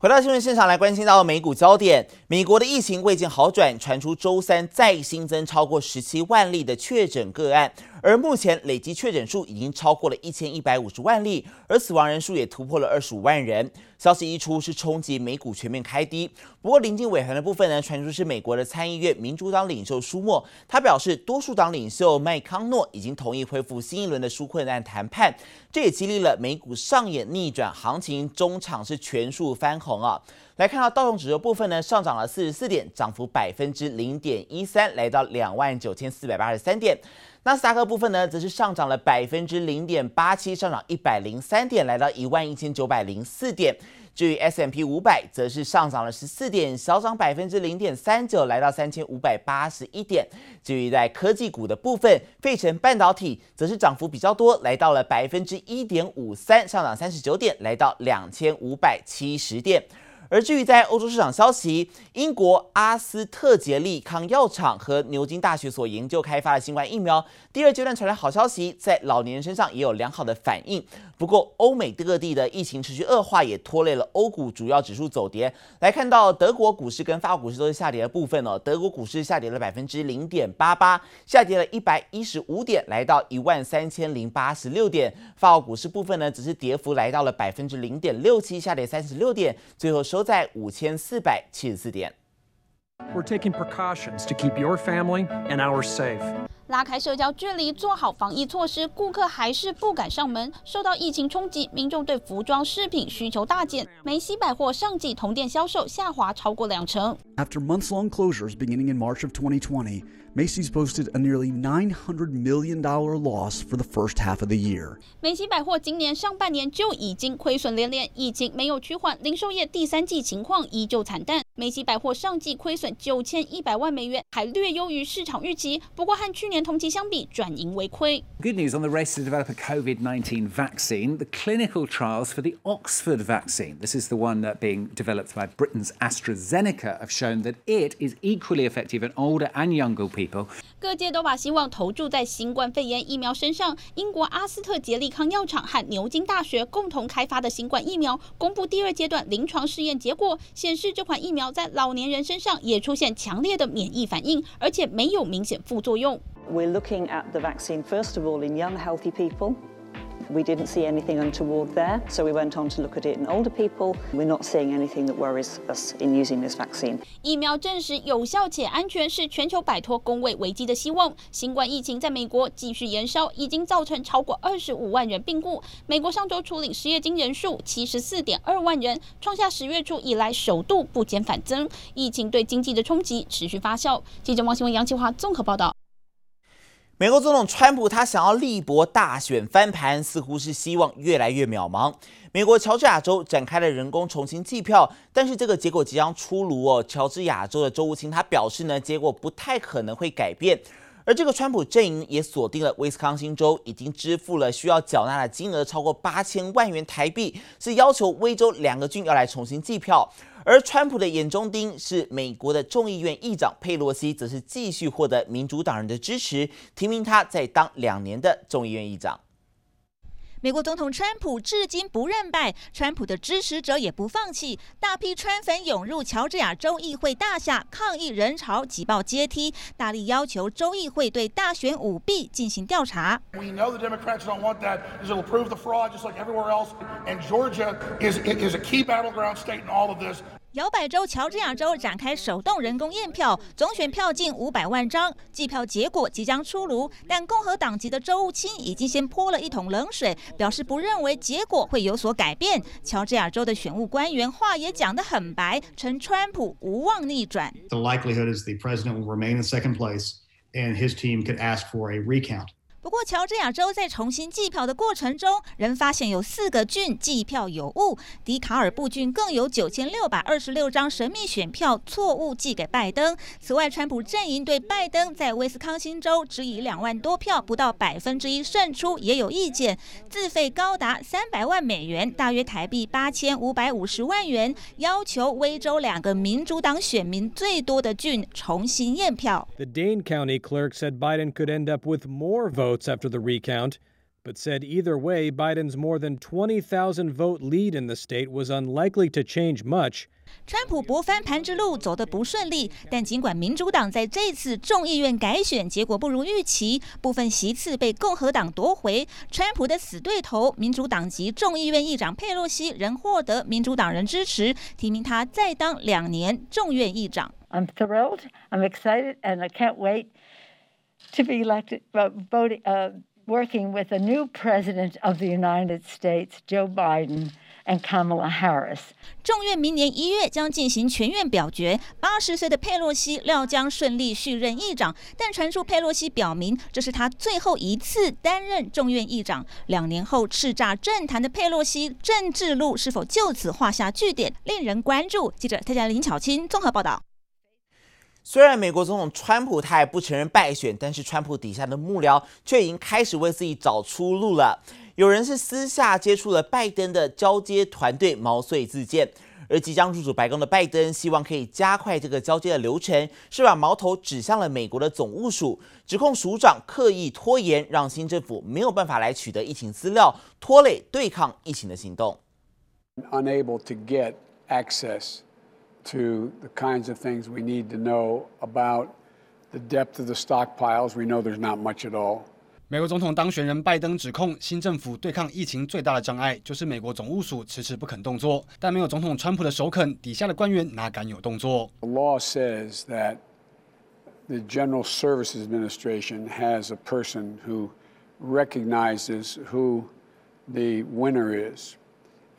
回到新闻现场来关心到美股焦点，美国的疫情未见好转，传出周三再新增超过十七万例的确诊个案，而目前累计确诊数已经超过了一千一百五十万例，而死亡人数也突破了二十五万人。消息一出，是冲击美股全面开低。不过临近尾盘的部分呢，传出是美国的参议院民主党领袖舒默，他表示多数党领袖麦康诺已经同意恢复新一轮的纾困案谈判，这也激励了美股上演逆转行情，中场是全数翻红。啊，来看到道琼指数部分呢，上涨了四十四点，涨幅百分之零点一三，来到两万九千四百八十三点。纳斯达克部分呢，则是上涨了百分之零点八七，上涨一百零三点，来到一万一千九百零四点。至于 S M P 五百，则是上涨了十四点，小涨百分之零点三九，来到三千五百八十一点。至于在科技股的部分，费城半导体则是涨幅比较多，来到了百分之一点五三，上涨三十九点，来到两千五百七十点。而至于在欧洲市场消息，英国阿斯特捷利康药厂和牛津大学所研究开发的新冠疫苗第二阶段传来好消息，在老年人身上也有良好的反应。不过，欧美各地的疫情持续恶化，也拖累了欧股主要指数走跌。来看到德国股市跟法国股市都是下跌的部分哦。德国股市下跌了百分之零点八八，下跌了一百一十五点，来到一万三千零八十六点。法国股市部分呢，只是跌幅来到了百分之零点六七，下跌三十六点，最后收。都在五千四百七十四点。We're taking precautions to keep your family and ours safe. 拉开社交距离，做好防疫措施，顾客还是不敢上门。受到疫情冲击，民众对服装饰品需求大减。梅西百货上季同店销售下滑超过两成。After months-long closures beginning in March of 2020, Macy's posted a nearly $900 million loss for the first half of the year. 梅西百货今年上半年就已经亏损连连，疫情没有趋缓，零售业第三季情况依旧惨淡。梅西百货上季亏损九千一百万美元，还略优于市场预期。不过和去年同期相比，转盈为亏。Good news on the race to develop a COVID-19 vaccine. The clinical trials for the Oxford vaccine, this is the one that being developed by Britain's AstraZeneca, have shown that it is equally effective in older and younger people. 各界都把希望投注在新冠肺炎疫苗身上。英国阿斯特捷利康药厂和牛津大学共同开发的新冠疫苗公布第二阶段临床试验结果，显示这款疫苗在老年人身上也出现强烈的免疫反应，而且没有明显副作用。We're looking at the vaccine first of all in young healthy people. We didn't see anything untoward there, so we went on to look at it in older people. We're not seeing anything that worries us in using this vaccine. 疫苗证实有效且安全，是全球摆脱公卫危机的希望。新冠疫情在美国继续延烧，已经造成超过二十五万人病故。美国上周初领失业金人数七十四点二万人，创下十月初以来首度不减反增。疫情对经济的冲击持续发酵。记者王新文、杨启华综合报道。美国总统川普他想要力搏大选翻盘，似乎是希望越来越渺茫。美国乔治亚州展开了人工重新计票，但是这个结果即将出炉哦。乔治亚州的州务卿他表示呢，结果不太可能会改变。而这个川普阵营也锁定了威斯康星州，已经支付了需要缴纳的金额超过八千万元台币，是要求威州两个郡要来重新计票。而川普的眼中钉是美国的众议院议长佩洛西，则是继续获得民主党人的支持，提名他在当两年的众议院议长。美国总统川普至今不认败，川普的支持者也不放弃，大批川粉涌入乔治亚州议会大厦，抗议人潮挤爆阶梯，大力要求州议会对大选舞弊进行调查。We know the Democrats don't want that, because it'll prove the fraud just like everywhere else, and Georgia is is a key battleground state in all of this. 摇摆州乔治亚州展开手动人工验票，总选票近五百万张，计票结果即将出炉。但共和党籍的州务卿已经先泼了一桶冷水，表示不认为结果会有所改变。乔治亚州的选务官员话也讲得很白，称川普无望逆转。The likelihood is the president will remain in second place, and his team could ask for a recount. 不过，乔治亚州在重新计票的过程中，仍发现有四个郡计票有误。迪卡尔布郡更有九千六百二十六张神秘选票错误寄给拜登。此外，川普阵营对拜登在威斯康星州只以两万多票不到百分之一胜出也有意见，自费高达三百万美元，大约台币八千五百五十万元，要求威州两个民主党选民最多的郡重新验票。The Dane County clerk said Biden could end up with more votes. After the recount, but said either way, Biden's more than 20,000 vote lead in the state was unlikely to change much. 川普博翻盘之路走得不顺利，但尽管民主党在这次众议院改选结果不如预期，部分席次被共和党夺回，川普的死对头民主党籍众议院议长佩洛西仍获得民主党人支持，提名他再当两年众院议长。I'm thrilled, I'm excited, and I can't wait To be elected, voting, uh, working with a new president of the United States, Joe Biden. and Kamala Harris。众院明年一月将进行全院表决，八十岁的佩洛西料将顺利续任议长，但传出佩洛西表明这是他最后一次担任众院议长。两年后叱咤政坛的佩洛西政治路是否就此画下句点，令人关注。记者泰加林巧清综合报道。虽然美国总统川普他还不承认败选，但是川普底下的幕僚却已经开始为自己找出路了。有人是私下接触了拜登的交接团队，毛遂自荐。而即将入主白宫的拜登，希望可以加快这个交接的流程，是把矛头指向了美国的总务署，指控署长刻意拖延，让新政府没有办法来取得疫情资料，拖累对抗疫情的行动。Unable to get access to the kinds of things we need to know about the depth of the stockpiles. We know there's not much at all. 美国总统当选人拜登指控新政府对抗疫情最大的障碍就是美国总务署迟迟不肯动作，但没有总统川普的首肯，底下的官员哪敢有动作？The law says that the General Services Administration has a person who recognizes who the winner is,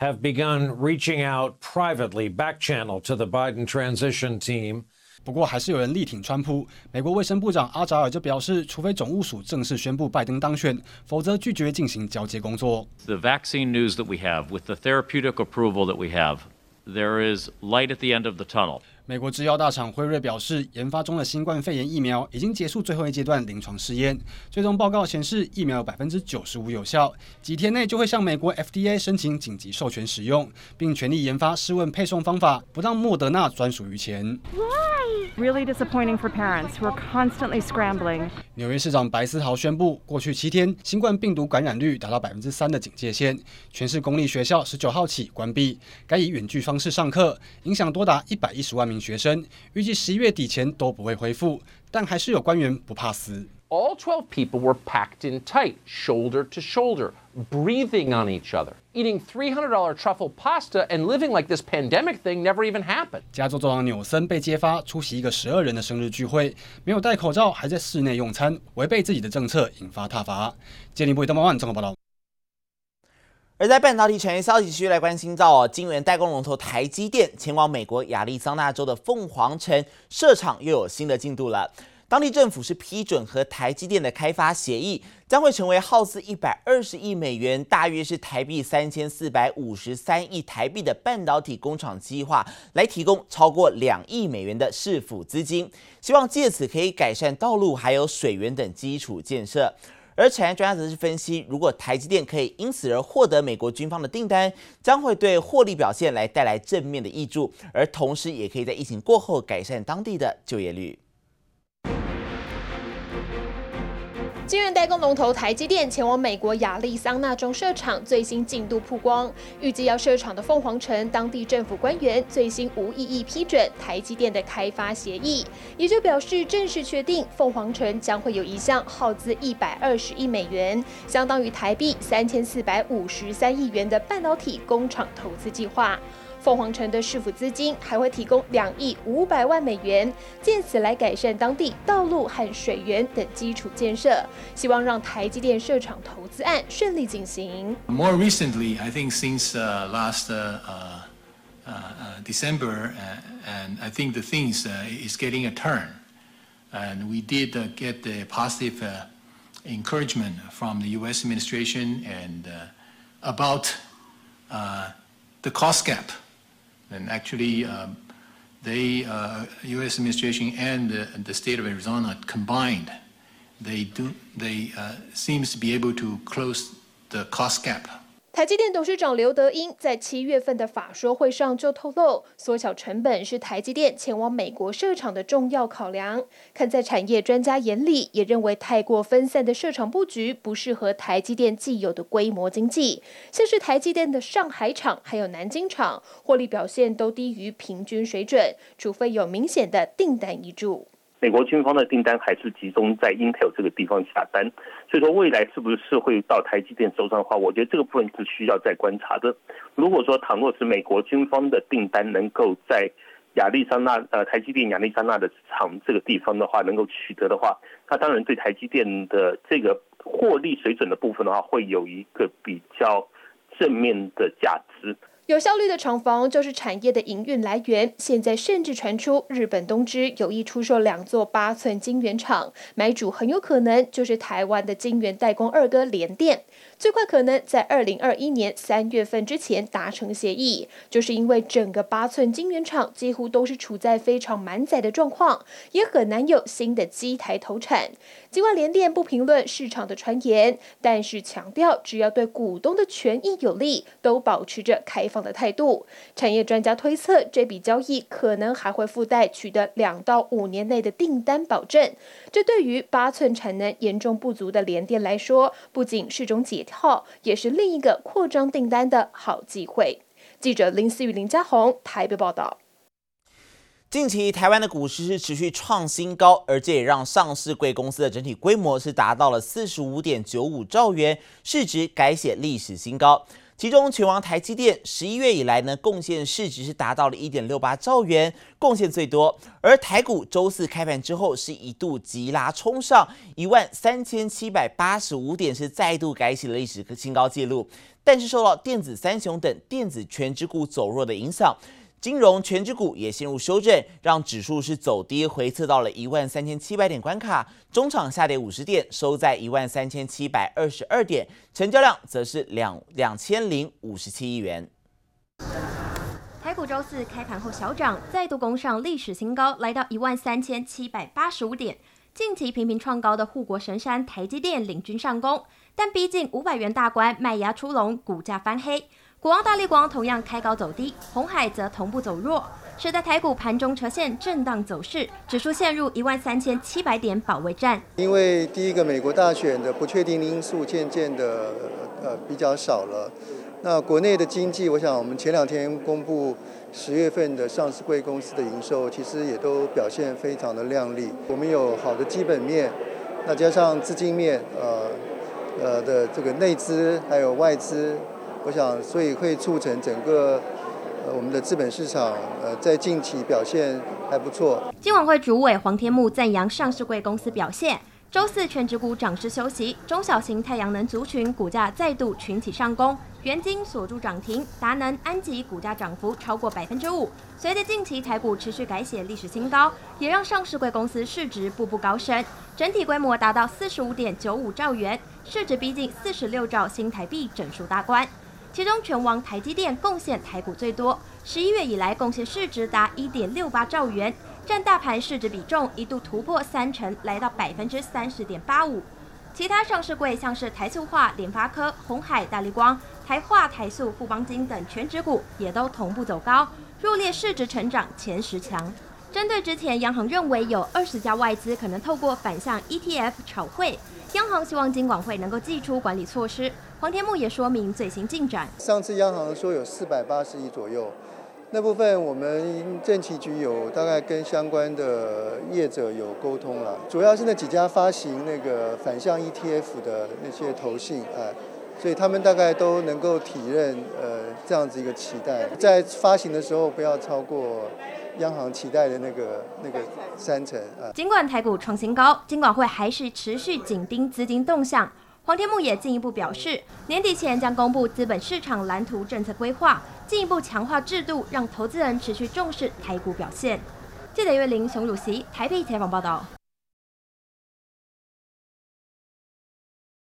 have begun reaching out privately, back channel to the Biden transition team. 不过，还是有人力挺川普。美国卫生部长阿扎尔就表示，除非总务署正式宣布拜登当选，否则拒绝进行交接工作。The vaccine news that we have, with the therapeutic approval that we have, there is light at the end of the tunnel. 美国制药大厂辉瑞表示，研发中的新冠肺炎疫苗已经结束最后一阶段临床试验，最终报告显示疫苗有百分之九十五有效，几天内就会向美国 FDA 申请紧急授权使用，并全力研发试问配送方法，不让莫德纳专属于前。Really disappointing for parents who are constantly scrambling. 纽约市长白思豪宣布，过去七天新冠病毒感染率达到百分之三的警戒线，全市公立学校十九号起关闭，改以远距方式上课，影响多达一百一十万名学生，预计十一月底前都不会恢复，但还是有官员不怕死。All 12 people were packed in tight, shoulder to shoulder, breathing on each other, eating $300 truffle pasta and living like this pandemic thing never even happened. 加州州长纽森被揭发出席一个十二人的生日聚会，没有戴口罩，还在室内用餐，违背自己的政策，引发挞伐。接力部登报万综合报道。而在半导体产业消息，继续来关心到哦，晶圆代工龙头台积电前往美国亚利桑那州的凤凰城设厂又有新的进度了。当地政府是批准和台积电的开发协议，将会成为耗资一百二十亿美元，大约是台币三千四百五十三亿台币的半导体工厂计划，来提供超过两亿美元的市府资金，希望借此可以改善道路还有水源等基础建设。而产业专家则是分析，如果台积电可以因此而获得美国军方的订单，将会对获利表现来带来正面的挹注，而同时也可以在疫情过后改善当地的就业率。晶圆代工龙头台积电前往美国亚利桑那州设厂，最新进度曝光。预计要设厂的凤凰城，当地政府官员最新无异议批准台积电的开发协议，也就表示正式确定凤凰城将会有一项耗资一百二十亿美元，相当于台币三千四百五十三亿元的半导体工厂投资计划。凤凰城的市府资金还会提供两亿五百万美元，借此来改善当地道路和水源等基础建设，希望让台积电设厂投资案顺利进行。More recently, I think since last December, and I think the things is getting a turn, and we did get the positive encouragement from the U.S. administration and uh, about uh, the cost gap. and actually, um, they, uh, U.S. administration and the, the, state of Arizona combined, they do, they uh, seems to be able to close the cost gap 台积电董事长刘德英在七月份的法说会上就透露，缩小成本是台积电前往美国设厂的重要考量。看在产业专家眼里，也认为太过分散的设厂布局不适合台积电既有的规模经济。像是台积电的上海厂还有南京厂，获利表现都低于平均水准，除非有明显的订单挹注。美国军方的订单还是集中在 Intel 这个地方下单，所以说未来是不是会到台积电手上的话，我觉得这个部分是需要再观察的。如果说倘若是美国军方的订单能够在亚利桑那呃台积电亚利桑那的厂这个地方的话能够取得的话，那当然对台积电的这个获利水准的部分的话，会有一个比较正面的价值。有效率的厂房就是产业的营运来源。现在甚至传出日本东芝有意出售两座八寸晶圆厂，买主很有可能就是台湾的晶圆代工二哥联电。最快可能在二零二一年三月份之前达成协议，就是因为整个八寸晶圆厂几乎都是处在非常满载的状况，也很难有新的机台投产。尽管联电不评论市场的传言，但是强调只要对股东的权益有利，都保持着开放的态度。产业专家推测，这笔交易可能还会附带取得两到五年内的订单保证。这对于八寸产能严重不足的联电来说，不仅是种解套，也是另一个扩张订单的好机会。记者林思雨、林家宏台北报道。近期台湾的股市是持续创新高，而这也让上市柜公司的整体规模是达到了四十五点九五兆元，市值改写历史新高。其中，拳王台积电十一月以来呢，贡献市值是达到了一点六八兆元，贡献最多。而台股周四开盘之后是一度急拉冲上一万三千七百八十五点，是再度改写了历史新高纪录。但是受到电子三雄等电子全职股走弱的影响。金融权值股也陷入修正，让指数是走跌回测到了一万三千七百点关卡，中场下跌五十点，收在一万三千七百二十二点，成交量则是两两千零五十七亿元。台股周四开盘后小涨，再度攻上历史新高，来到一万三千七百八十五点。近期频频创高的护国神山台积电领军上攻，但逼近五百元大关，卖压出笼，股价翻黑。国王大力光同样开高走低，红海则同步走弱，使得台股盘中呈现震荡走势，指数陷入一万三千七百点保卫战。因为第一个美国大选的不确定因素渐渐的呃比较少了，那国内的经济，我想我们前两天公布十月份的上市贵公司的营收，其实也都表现非常的亮丽。我们有好的基本面，那加上资金面，呃呃的这个内资还有外资。我想，所以会促成整个呃我们的资本市场呃在近期表现还不错。金管会主委黄天木赞扬上市贵公司表现，周四全指股涨势休息，中小型太阳能族群股价再度群起上攻，元晶锁住涨停，达能、安吉股价涨幅超过百分之五。随着近期台股持续改写历史新高，也让上市贵公司市值步步高升，整体规模达到四十五点九五兆元，市值逼近四十六兆新台币整数大关。其中，拳王台积电贡献台股最多，十一月以来贡献市值达一点六八兆元，占大盘市值比重一度突破三成，来到百分之三十点八五。其他上市柜像是台塑化、联发科、鸿海、大立光、台化、台塑、富邦金等权值股也都同步走高，入列市值成长前十强。针对之前央行认为有二十家外资可能透过反向 ETF 炒汇，央行希望金管会能够祭出管理措施。黄天木也说明最新进展。上次央行说有四百八十亿左右，那部分我们政企局有大概跟相关的业者有沟通了，主要是那几家发行那个反向 ETF 的那些投信啊，所以他们大概都能够体认呃这样子一个期待，在发行的时候不要超过央行期待的那个那个三成啊。尽管台股创新高，金管会还是持续紧盯资金动向。黄天木也进一步表示，年底前将公布资本市场蓝图政策规划，进一步强化制度，让投资人持续重视台股表现。记者岳林、熊主席台北采访报道。